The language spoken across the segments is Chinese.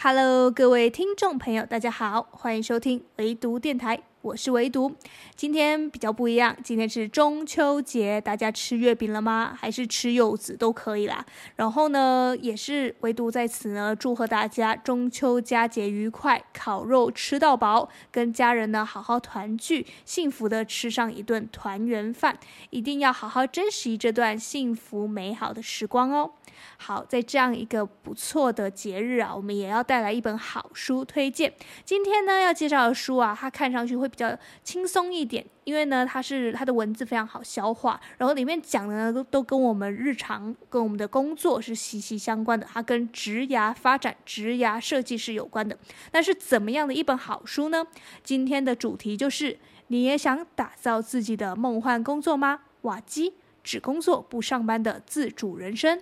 Hello，各位听众朋友，大家好，欢迎收听唯读电台，我是唯独。今天比较不一样，今天是中秋节，大家吃月饼了吗？还是吃柚子都可以啦。然后呢，也是唯独在此呢，祝贺大家中秋佳节愉快，烤肉吃到饱，跟家人呢好好团聚，幸福的吃上一顿团圆饭，一定要好好珍惜这段幸福美好的时光哦。好，在这样一个不错的节日啊，我们也要带来一本好书推荐。今天呢，要介绍的书啊，它看上去会比较轻松一点，因为呢，它是它的文字非常好消化，然后里面讲的呢都都跟我们日常跟我们的工作是息息相关的，它跟职涯发展、职涯设计是有关的。那是怎么样的一本好书呢？今天的主题就是：你也想打造自己的梦幻工作吗？瓦基只工作不上班的自主人生。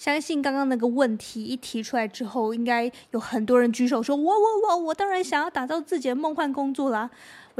相信刚刚那个问题一提出来之后，应该有很多人举手说：“我我我我当然想要打造自己的梦幻工作啦。”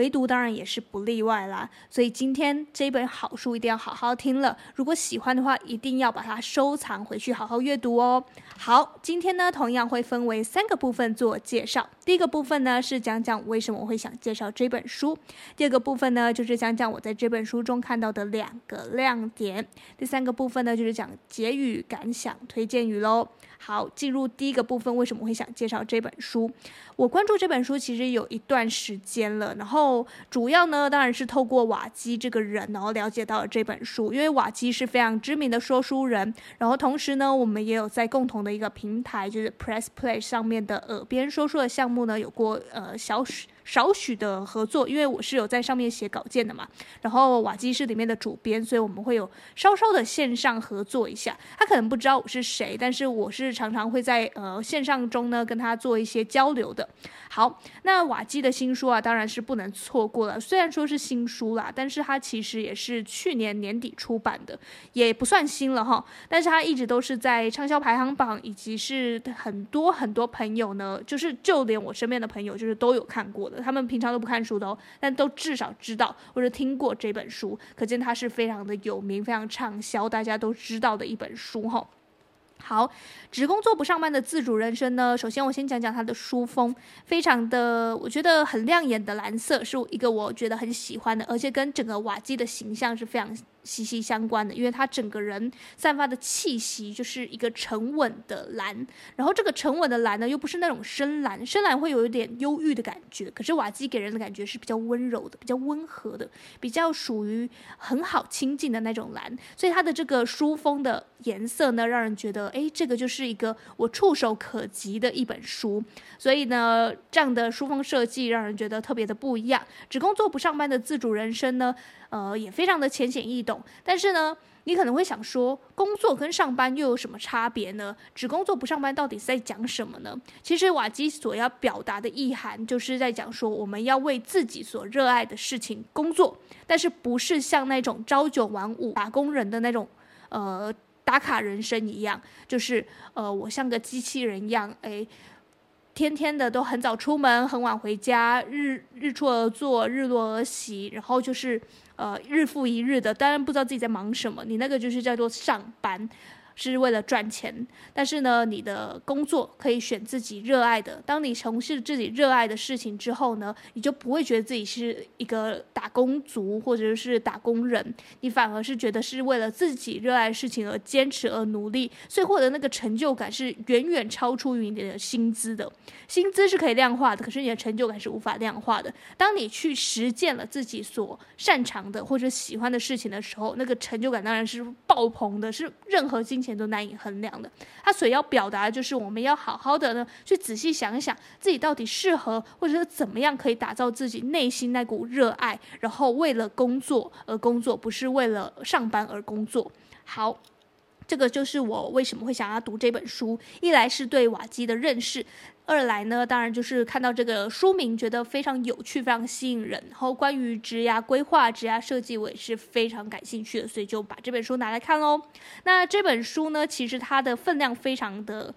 唯独当然也是不例外啦，所以今天这本好书一定要好好听了。如果喜欢的话，一定要把它收藏回去，好好阅读哦。好，今天呢，同样会分为三个部分做介绍。第一个部分呢，是讲讲为什么我会想介绍这本书；第二个部分呢，就是讲讲我在这本书中看到的两个亮点；第三个部分呢，就是讲结语、感想、推荐语喽。好，进入第一个部分，为什么会想介绍这本书？我关注这本书其实有一段时间了，然后主要呢，当然是透过瓦基这个人，然后了解到了这本书。因为瓦基是非常知名的说书人，然后同时呢，我们也有在共同的一个平台，就是 Press Play 上面的耳边说书的项目呢，有过呃小。少许的合作，因为我是有在上面写稿件的嘛，然后瓦基是里面的主编，所以我们会有稍稍的线上合作一下。他可能不知道我是谁，但是我是常常会在呃线上中呢跟他做一些交流的。好，那瓦基的新书啊，当然是不能错过了。虽然说是新书啦，但是它其实也是去年年底出版的，也不算新了哈。但是它一直都是在畅销排行榜，以及是很多很多朋友呢，就是就连我身边的朋友，就是都有看过他们平常都不看书的哦，但都至少知道或者听过这本书，可见它是非常的有名、非常畅销，大家都知道的一本书哈。好，只工作不上班的自主人生呢，首先我先讲讲它的书风，非常的我觉得很亮眼的蓝色，是一个我觉得很喜欢的，而且跟整个瓦基的形象是非常。息息相关的，因为他整个人散发的气息就是一个沉稳的蓝，然后这个沉稳的蓝呢，又不是那种深蓝，深蓝会有一点忧郁的感觉，可是瓦基给人的感觉是比较温柔的，比较温和的，比较属于很好亲近的那种蓝，所以它的这个书封的颜色呢，让人觉得，哎，这个就是一个我触手可及的一本书，所以呢，这样的书封设计让人觉得特别的不一样。只工作不上班的自主人生呢，呃，也非常的浅显易懂，但是呢，你可能会想说，工作跟上班又有什么差别呢？只工作不上班到底是在讲什么呢？其实瓦基所要表达的意涵，就是在讲说，我们要为自己所热爱的事情工作，但是不是像那种朝九晚五打工人的那种，呃，打卡人生一样，就是呃，我像个机器人一样，哎。天天的都很早出门，很晚回家，日日出而作，日落而息，然后就是呃日复一日的，当然不知道自己在忙什么，你那个就是叫做上班。是为了赚钱，但是呢，你的工作可以选自己热爱的。当你从事自己热爱的事情之后呢，你就不会觉得自己是一个打工族或者是打工人，你反而是觉得是为了自己热爱的事情而坚持而努力，所以获得那个成就感是远远超出于你的薪资的。薪资是可以量化的，可是你的成就感是无法量化的。当你去实践了自己所擅长的或者喜欢的事情的时候，那个成就感当然是爆棚的，是任何金钱。都难以衡量的，他所要表达的就是我们要好好的呢，去仔细想一想自己到底适合，或者是怎么样可以打造自己内心那股热爱，然后为了工作而工作，不是为了上班而工作。好。这个就是我为什么会想要读这本书，一来是对瓦基的认识，二来呢，当然就是看到这个书名觉得非常有趣，非常吸引人。然后关于职涯规划、职涯设计，我也是非常感兴趣的，所以就把这本书拿来看喽。那这本书呢，其实它的分量非常的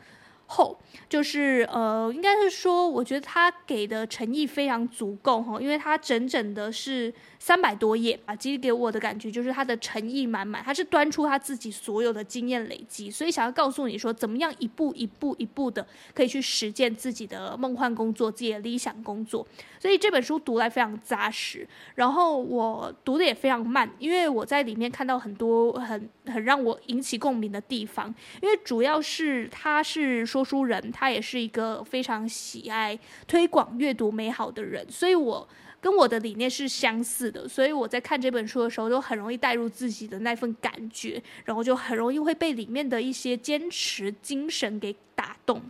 厚，就是呃，应该是说，我觉得他给的诚意非常足够哈，因为他整整的是三百多页啊，其实给我的感觉就是他的诚意满满，他是端出他自己所有的经验累积，所以想要告诉你说，怎么样一步一步一步的可以去实践自己的梦幻工作，自己的理想工作，所以这本书读来非常扎实，然后我读的也非常慢，因为我在里面看到很多很很让我引起共鸣的地方，因为主要是他是说书人，他也是一个非常喜爱推广阅读美好的人，所以我跟我的理念是相似的，所以我在看这本书的时候，就很容易带入自己的那份感觉，然后就很容易会被里面的一些坚持精神给打动。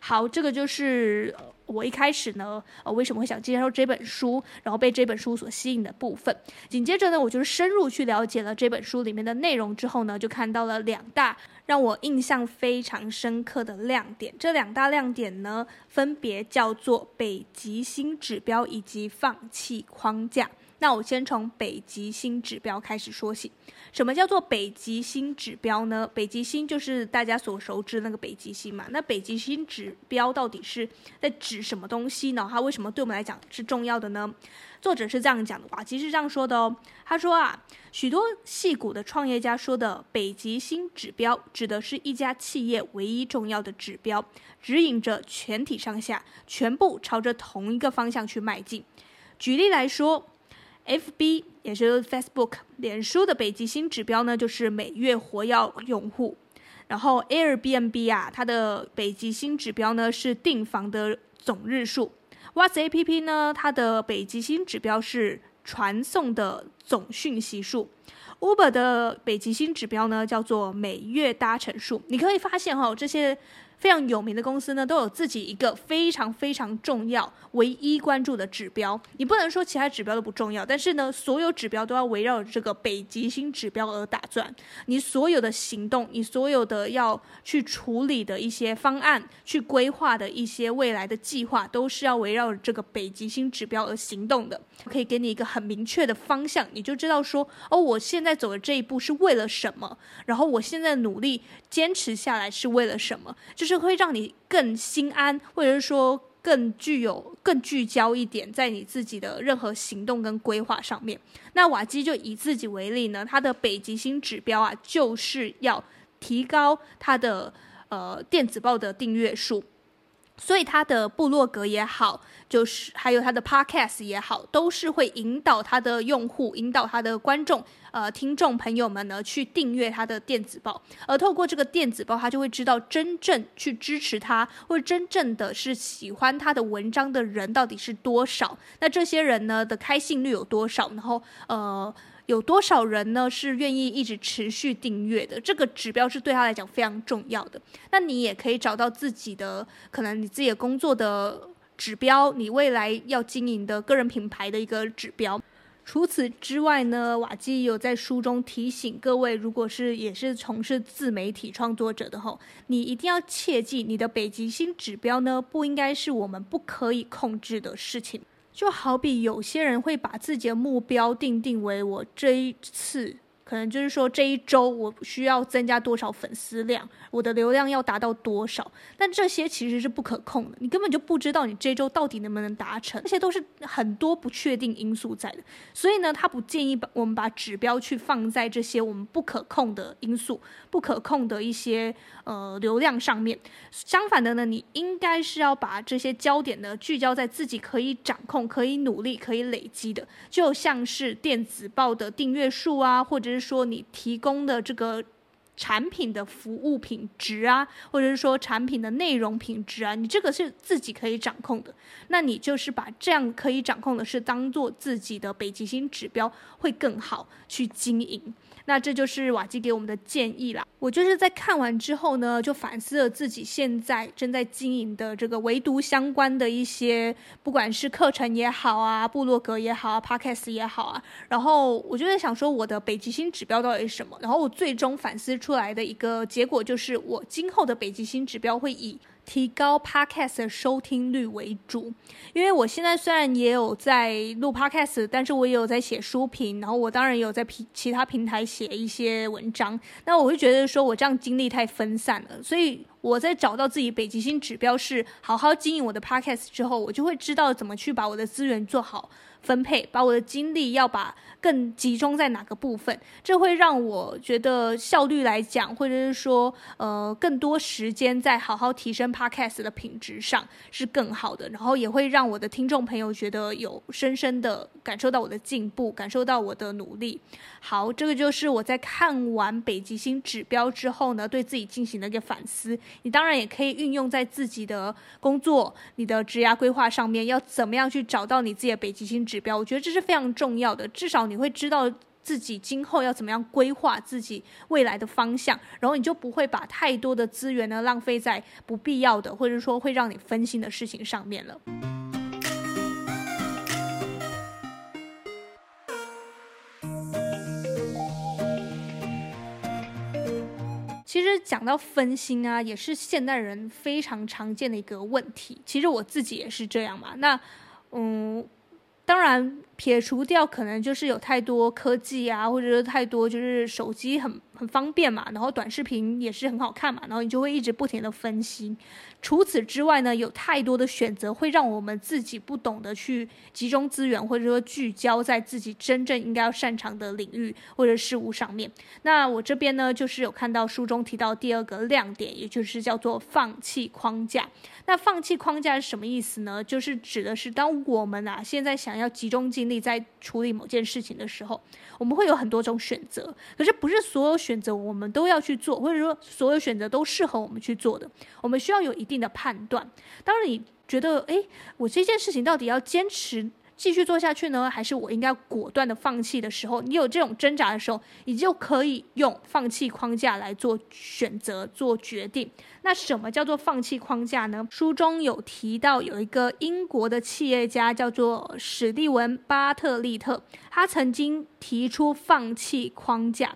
好，这个就是我一开始呢，呃，为什么会想介绍这本书，然后被这本书所吸引的部分。紧接着呢，我就是深入去了解了这本书里面的内容之后呢，就看到了两大让我印象非常深刻的亮点。这两大亮点呢，分别叫做北极星指标以及放弃框架。那我先从北极星指标开始说起。什么叫做北极星指标呢？北极星就是大家所熟知那个北极星嘛。那北极星指标到底是在指什么东西呢？它为什么对我们来讲是重要的呢？作者是这样讲的，啊，其实是这样说的哦。他说啊，许多戏骨的创业家说的北极星指标，指的是一家企业唯一重要的指标，指引着全体上下全部朝着同一个方向去迈进。举例来说。FB 也就是 Facebook，脸书的北极星指标呢，就是每月活跃用户。然后 Airbnb 啊，它的北极星指标呢是订房的总日数。WhatsApp 呢，它的北极星指标是传送的总讯息数。Uber 的北极星指标呢叫做每月搭乘数。你可以发现哈、哦，这些。非常有名的公司呢，都有自己一个非常非常重要、唯一关注的指标。你不能说其他指标都不重要，但是呢，所有指标都要围绕这个北极星指标而打转。你所有的行动，你所有的要去处理的一些方案、去规划的一些未来的计划，都是要围绕这个北极星指标而行动的。可以给你一个很明确的方向，你就知道说，哦，我现在走的这一步是为了什么，然后我现在努力坚持下来是为了什么，就。是会让你更心安，或者是说更具有、更聚焦一点，在你自己的任何行动跟规划上面。那瓦基就以自己为例呢，他的北极星指标啊，就是要提高他的呃电子报的订阅数。所以他的部落格也好，就是还有他的 podcast 也好，都是会引导他的用户、引导他的观众、呃听众朋友们呢去订阅他的电子报，而透过这个电子报，他就会知道真正去支持他或者真正的是喜欢他的文章的人到底是多少。那这些人呢的开信率有多少？然后呃。有多少人呢是愿意一直持续订阅的？这个指标是对他来讲非常重要的。那你也可以找到自己的可能你自己的工作的指标，你未来要经营的个人品牌的一个指标。除此之外呢，瓦基有在书中提醒各位，如果是也是从事自媒体创作者的吼，你一定要切记，你的北极星指标呢不应该是我们不可以控制的事情。就好比有些人会把自己的目标定定为我这一次。可能就是说，这一周我需要增加多少粉丝量，我的流量要达到多少，但这些其实是不可控的，你根本就不知道你这周到底能不能达成，这些都是很多不确定因素在的。所以呢，他不建议把我们把指标去放在这些我们不可控的因素、不可控的一些呃流量上面。相反的呢，你应该是要把这些焦点呢聚焦在自己可以掌控、可以努力、可以累积的，就像是电子报的订阅数啊，或者是。说你提供的这个产品的服务品质啊，或者是说产品的内容品质啊，你这个是自己可以掌控的，那你就是把这样可以掌控的事当做自己的北极星指标，会更好去经营。那这就是瓦基给我们的建议啦。我就是在看完之后呢，就反思了自己现在正在经营的这个唯独相关的一些，不管是课程也好啊，部落格也好啊，Podcast 也好啊。然后我就在想说，我的北极星指标到底是什么？然后我最终反思出来的一个结果就是，我今后的北极星指标会以。提高 Podcast 的收听率为主，因为我现在虽然也有在录 Podcast，但是我也有在写书评，然后我当然有在平其他平台写一些文章。那我会觉得说，我这样精力太分散了，所以。我在找到自己北极星指标是好好经营我的 podcast 之后，我就会知道怎么去把我的资源做好。分配，把我的精力要把更集中在哪个部分，这会让我觉得效率来讲，或者是说，呃，更多时间在好好提升 Podcast 的品质上是更好的，然后也会让我的听众朋友觉得有深深的感受到我的进步，感受到我的努力。好，这个就是我在看完北极星指标之后呢，对自己进行了一个反思。你当然也可以运用在自己的工作、你的职涯规划上面，要怎么样去找到你自己的北极星指标？我觉得这是非常重要的，至少你会知道自己今后要怎么样规划自己未来的方向，然后你就不会把太多的资源呢浪费在不必要的，或者说会让你分心的事情上面了。讲到分心啊，也是现代人非常常见的一个问题。其实我自己也是这样嘛。那嗯。当然，撇除掉可能就是有太多科技啊，或者是太多就是手机很很方便嘛，然后短视频也是很好看嘛，然后你就会一直不停的分心。除此之外呢，有太多的选择会让我们自己不懂得去集中资源，或者说聚焦在自己真正应该要擅长的领域或者事物上面。那我这边呢，就是有看到书中提到第二个亮点，也就是叫做放弃框架。那放弃框架是什么意思呢？就是指的是当我们啊现在想要集中进你在处理某件事情的时候，我们会有很多种选择，可是不是所有选择我们都要去做，或者说所有选择都适合我们去做的。我们需要有一定的判断。当，你觉得，诶，我这件事情到底要坚持继续做下去呢，还是我应该果断的放弃的时候，你有这种挣扎的时候，你就可以用放弃框架来做选择、做决定。那什么叫做放弃框架呢？书中有提到，有一个英国的企业家叫做史蒂文·巴特利特，他曾经提出放弃框架。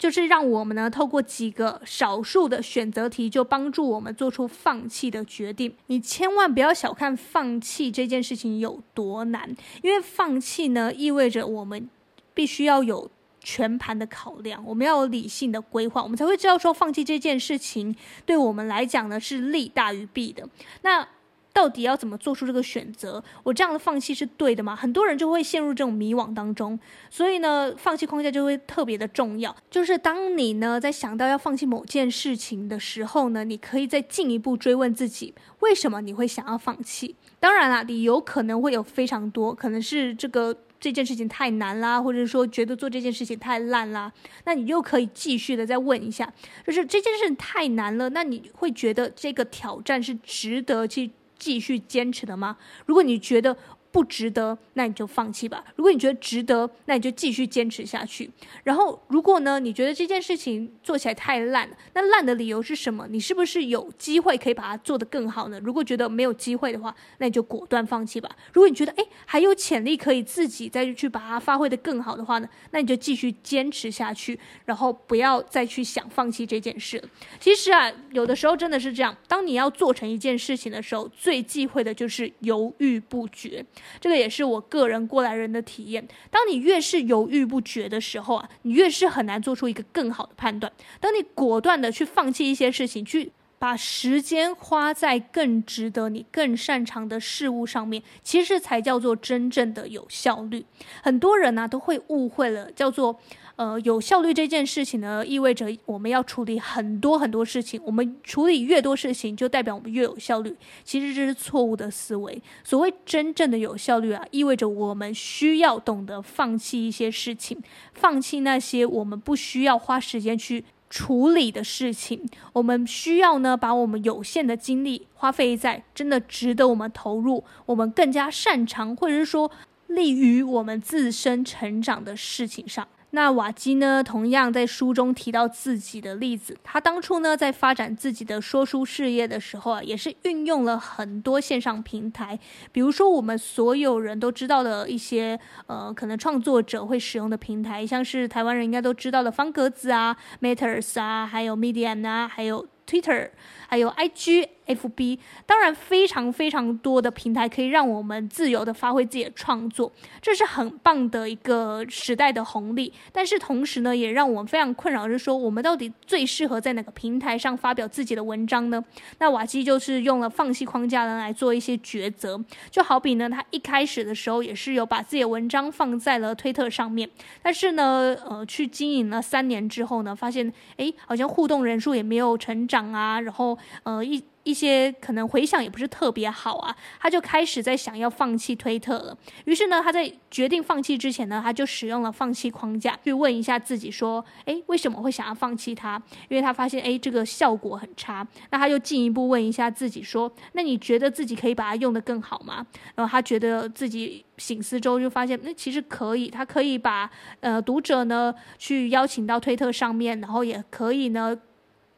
就是让我们呢，透过几个少数的选择题，就帮助我们做出放弃的决定。你千万不要小看放弃这件事情有多难，因为放弃呢，意味着我们必须要有全盘的考量，我们要有理性的规划，我们才会知道说放弃这件事情对我们来讲呢，是利大于弊的。那。到底要怎么做出这个选择？我这样的放弃是对的吗？很多人就会陷入这种迷惘当中，所以呢，放弃框架就会特别的重要。就是当你呢在想到要放弃某件事情的时候呢，你可以再进一步追问自己，为什么你会想要放弃？当然啦，理由可能会有非常多，可能是这个这件事情太难啦，或者说觉得做这件事情太烂啦。那你又可以继续的再问一下，就是这件事情太难了，那你会觉得这个挑战是值得去继续坚持的吗？如果你觉得不值得，那你就放弃吧。如果你觉得值得，那你就继续坚持下去。然后，如果呢，你觉得这件事情做起来太烂，那烂的理由是什么？你是不是有机会可以把它做得更好呢？如果觉得没有机会的话，那你就果断放弃吧。如果你觉得诶还有潜力可以自己再去把它发挥得更好的话呢，那你就继续坚持下去，然后不要再去想放弃这件事。其实啊，有的时候真的是这样，当你要做成一件事情的时候，最忌讳的就是犹豫不决。这个也是我个人过来人的体验。当你越是犹豫不决的时候啊，你越是很难做出一个更好的判断。当你果断的去放弃一些事情，去把时间花在更值得你更擅长的事物上面，其实才叫做真正的有效率。很多人呢、都会误会了，叫做。呃，有效率这件事情呢，意味着我们要处理很多很多事情。我们处理越多事情，就代表我们越有效率。其实这是错误的思维。所谓真正的有效率啊，意味着我们需要懂得放弃一些事情，放弃那些我们不需要花时间去处理的事情。我们需要呢，把我们有限的精力花费在真的值得我们投入、我们更加擅长，或者是说利于我们自身成长的事情上。那瓦基呢，同样在书中提到自己的例子。他当初呢，在发展自己的说书事业的时候啊，也是运用了很多线上平台，比如说我们所有人都知道的一些呃，可能创作者会使用的平台，像是台湾人应该都知道的方格子啊、Matters 啊，还有 Medium 啊，还有 Twitter，还有 IG。FB，当然非常非常多的平台可以让我们自由的发挥自己的创作，这是很棒的一个时代的红利。但是同时呢，也让我们非常困扰，就是说我们到底最适合在哪个平台上发表自己的文章呢？那瓦基就是用了放弃框架呢来做一些抉择，就好比呢，他一开始的时候也是有把自己的文章放在了推特上面，但是呢，呃，去经营了三年之后呢，发现诶，好像互动人数也没有成长啊，然后呃一。一些可能回想也不是特别好啊，他就开始在想要放弃推特了。于是呢，他在决定放弃之前呢，他就使用了放弃框架去问一下自己说：“诶，为什么会想要放弃它？因为他发现诶，这个效果很差。那他就进一步问一下自己说：那你觉得自己可以把它用得更好吗？然后他觉得自己醒思之后就发现，那其实可以，他可以把呃读者呢去邀请到推特上面，然后也可以呢。”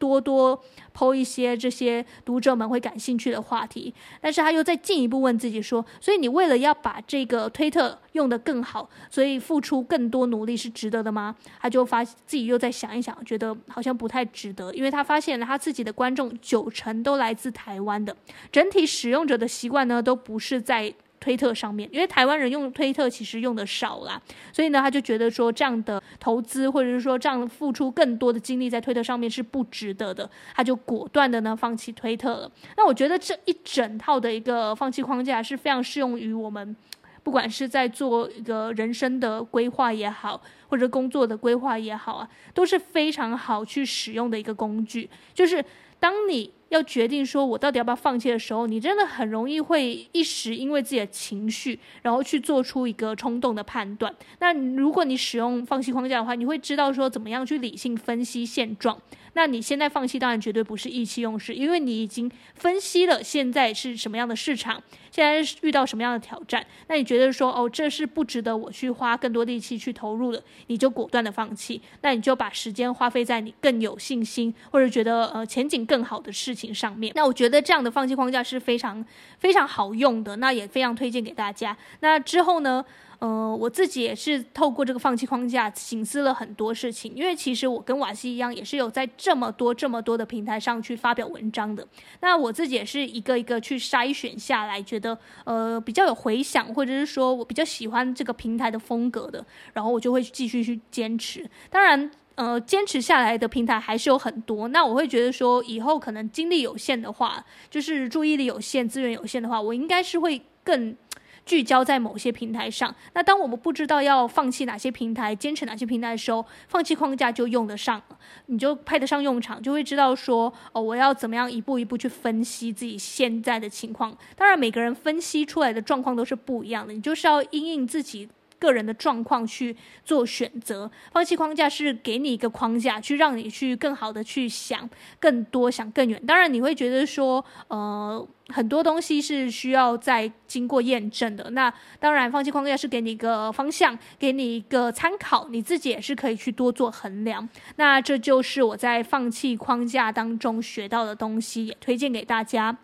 多多 po 一些这些读者们会感兴趣的话题，但是他又再进一步问自己说：所以你为了要把这个推特用得更好，所以付出更多努力是值得的吗？他就发自己又在想一想，觉得好像不太值得，因为他发现他自己的观众九成都来自台湾的，整体使用者的习惯呢都不是在。推特上面，因为台湾人用推特其实用的少啦，所以呢，他就觉得说这样的投资或者是说这样付出更多的精力在推特上面是不值得的，他就果断的呢放弃推特了。那我觉得这一整套的一个放弃框架是非常适用于我们，不管是在做一个人生的规划也好，或者工作的规划也好啊，都是非常好去使用的一个工具，就是当你。要决定说我到底要不要放弃的时候，你真的很容易会一时因为自己的情绪，然后去做出一个冲动的判断。那如果你使用放弃框架的话，你会知道说怎么样去理性分析现状。那你现在放弃当然绝对不是意气用事，因为你已经分析了现在是什么样的市场，现在是遇到什么样的挑战。那你觉得说哦，这是不值得我去花更多力气去投入的，你就果断的放弃。那你就把时间花费在你更有信心或者觉得呃前景更好的事情上面。那我觉得这样的放弃框架是非常非常好用的，那也非常推荐给大家。那之后呢？呃，我自己也是透过这个放弃框架，省思了很多事情。因为其实我跟瓦西一样，也是有在这么多这么多的平台上去发表文章的。那我自己也是一个一个去筛选下来，觉得呃比较有回响，或者是说我比较喜欢这个平台的风格的，然后我就会继续去坚持。当然，呃，坚持下来的平台还是有很多。那我会觉得说，以后可能精力有限的话，就是注意力有限、资源有限的话，我应该是会更。聚焦在某些平台上，那当我们不知道要放弃哪些平台、坚持哪些平台的时候，放弃框架就用得上了，你就派得上用场，就会知道说，哦，我要怎么样一步一步去分析自己现在的情况。当然，每个人分析出来的状况都是不一样的，你就是要因应自己。个人的状况去做选择，放弃框架是给你一个框架，去让你去更好的去想更多、想更远。当然，你会觉得说，呃，很多东西是需要再经过验证的。那当然，放弃框架是给你一个方向，给你一个参考，你自己也是可以去多做衡量。那这就是我在放弃框架当中学到的东西，也推荐给大家。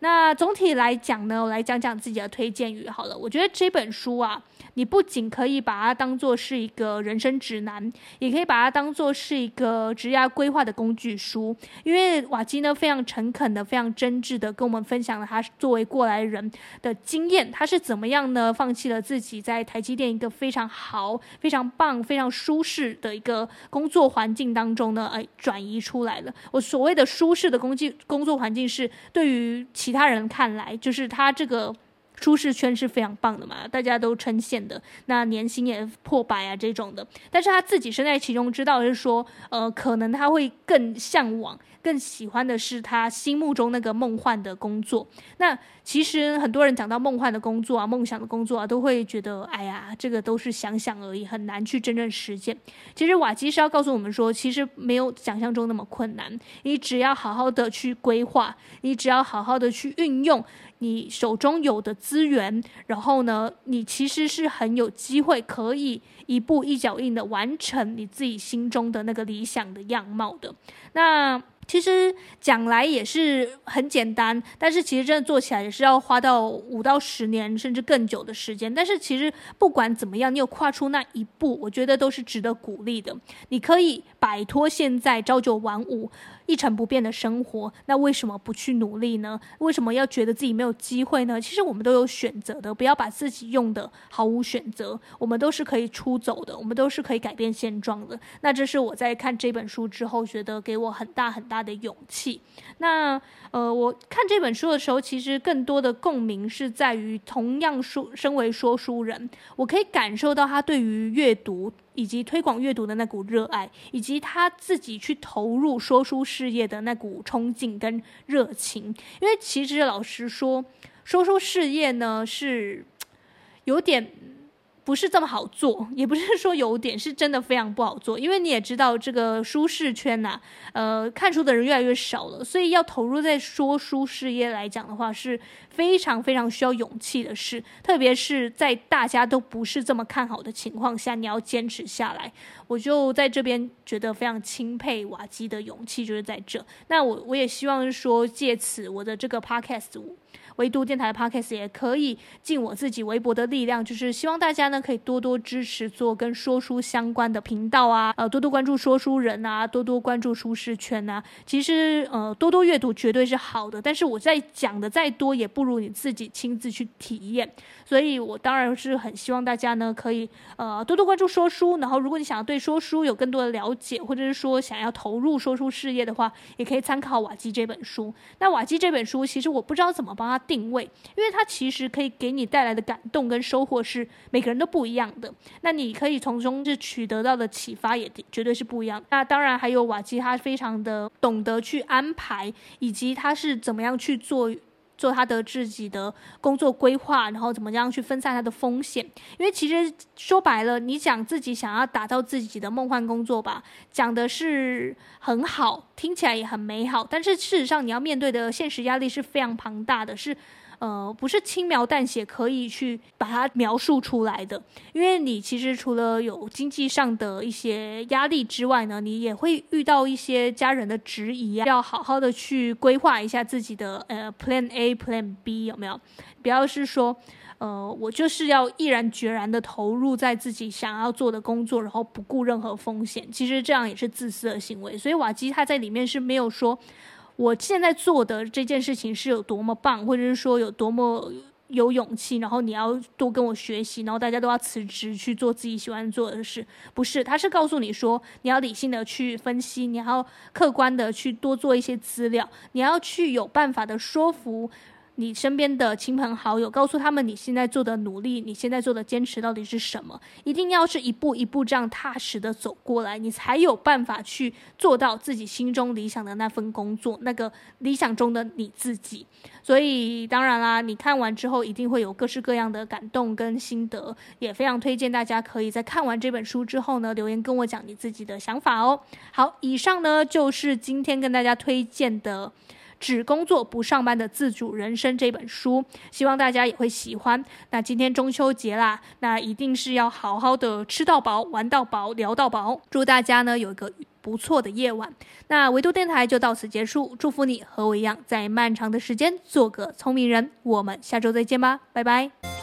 那总体来讲呢，我来讲讲自己的推荐语好了。我觉得这本书啊，你不仅可以把它当做是一个人生指南，也可以把它当做是一个职业规划的工具书。因为瓦基呢，非常诚恳的、非常真挚的跟我们分享了他作为过来人的经验，他是怎么样呢？放弃了自己在台积电一个非常好、非常棒、非常舒适的一个工作环境当中呢，哎，转移出来了。我所谓的舒适的工具工作环境是对于其他人看来，就是他这个舒适圈是非常棒的嘛，大家都称羡的。那年薪也破百啊这种的，但是他自己身在其中，知道是说，呃，可能他会更向往。更喜欢的是他心目中那个梦幻的工作。那其实很多人讲到梦幻的工作啊、梦想的工作啊，都会觉得，哎呀，这个都是想想而已，很难去真正实践。其实瓦基是要告诉我们说，其实没有想象中那么困难。你只要好好的去规划，你只要好好的去运用你手中有的资源，然后呢，你其实是很有机会可以一步一脚印的完成你自己心中的那个理想的样貌的。那。其实讲来也是很简单，但是其实真的做起来也是要花到五到十年甚至更久的时间。但是其实不管怎么样，你有跨出那一步，我觉得都是值得鼓励的。你可以摆脱现在朝九晚五，一成不变的生活，那为什么不去努力呢？为什么要觉得自己没有机会呢？其实我们都有选择的，不要把自己用得毫无选择。我们都是可以出走的，我们都是可以改变现状的。那这是我在看这本书之后，觉得给我很大很大的勇气。那呃，我看这本书的时候，其实更多的共鸣是在于，同样说身为说书人，我可以感受到他对于阅读。以及推广阅读的那股热爱，以及他自己去投入说书事业的那股冲劲跟热情。因为其实老实说，说书事业呢是有点。不是这么好做，也不是说有点，是真的非常不好做。因为你也知道，这个舒适圈呐、呃，看书的人越来越少了，所以要投入在说书事业来讲的话，是非常非常需要勇气的事。特别是在大家都不是这么看好的情况下，你要坚持下来。我就在这边觉得非常钦佩瓦基的勇气，就是在这。那我我也希望说，借此我的这个 podcast。微读电台的 Podcast 也可以尽我自己微薄的力量，就是希望大家呢可以多多支持做跟说书相关的频道啊，呃，多多关注说书人啊，多多关注书市圈啊。其实呃，多多阅读绝对是好的，但是我在讲的再多，也不如你自己亲自去体验。所以我当然是很希望大家呢可以呃多多关注说书，然后如果你想要对说书有更多的了解，或者是说想要投入说书事业的话，也可以参考瓦基这本书。那瓦基这本书，其实我不知道怎么帮他。定位，因为它其实可以给你带来的感动跟收获是每个人都不一样的。那你可以从中就取得到的启发也绝对是不一样。那当然还有瓦基，他非常的懂得去安排，以及他是怎么样去做做他的自己的工作规划，然后怎么样去分散他的风险。因为其实说白了，你讲自己想要打造自己的梦幻工作吧，讲的是很好，听起来也很美好，但是事实上你要面对的现实压力是非常庞大的，是。呃，不是轻描淡写可以去把它描述出来的，因为你其实除了有经济上的一些压力之外呢，你也会遇到一些家人的质疑啊，要好好的去规划一下自己的呃 Plan A、Plan B 有没有？不要是说，呃，我就是要毅然决然的投入在自己想要做的工作，然后不顾任何风险，其实这样也是自私的行为。所以瓦基他在里面是没有说。我现在做的这件事情是有多么棒，或者是说有多么有勇气，然后你要多跟我学习，然后大家都要辞职去做自己喜欢做的事，不是？他是告诉你说，你要理性的去分析，你要客观的去多做一些资料，你要去有办法的说服。你身边的亲朋好友，告诉他们你现在做的努力，你现在做的坚持到底是什么？一定要是一步一步这样踏实的走过来，你才有办法去做到自己心中理想的那份工作，那个理想中的你自己。所以当然啦，你看完之后一定会有各式各样的感动跟心得，也非常推荐大家可以在看完这本书之后呢，留言跟我讲你自己的想法哦。好，以上呢就是今天跟大家推荐的。只工作不上班的自主人生这本书，希望大家也会喜欢。那今天中秋节啦，那一定是要好好的吃到饱、玩到饱、聊到饱。祝大家呢有一个不错的夜晚。那唯独电台就到此结束，祝福你和我一样，在漫长的时间做个聪明人。我们下周再见吧，拜拜。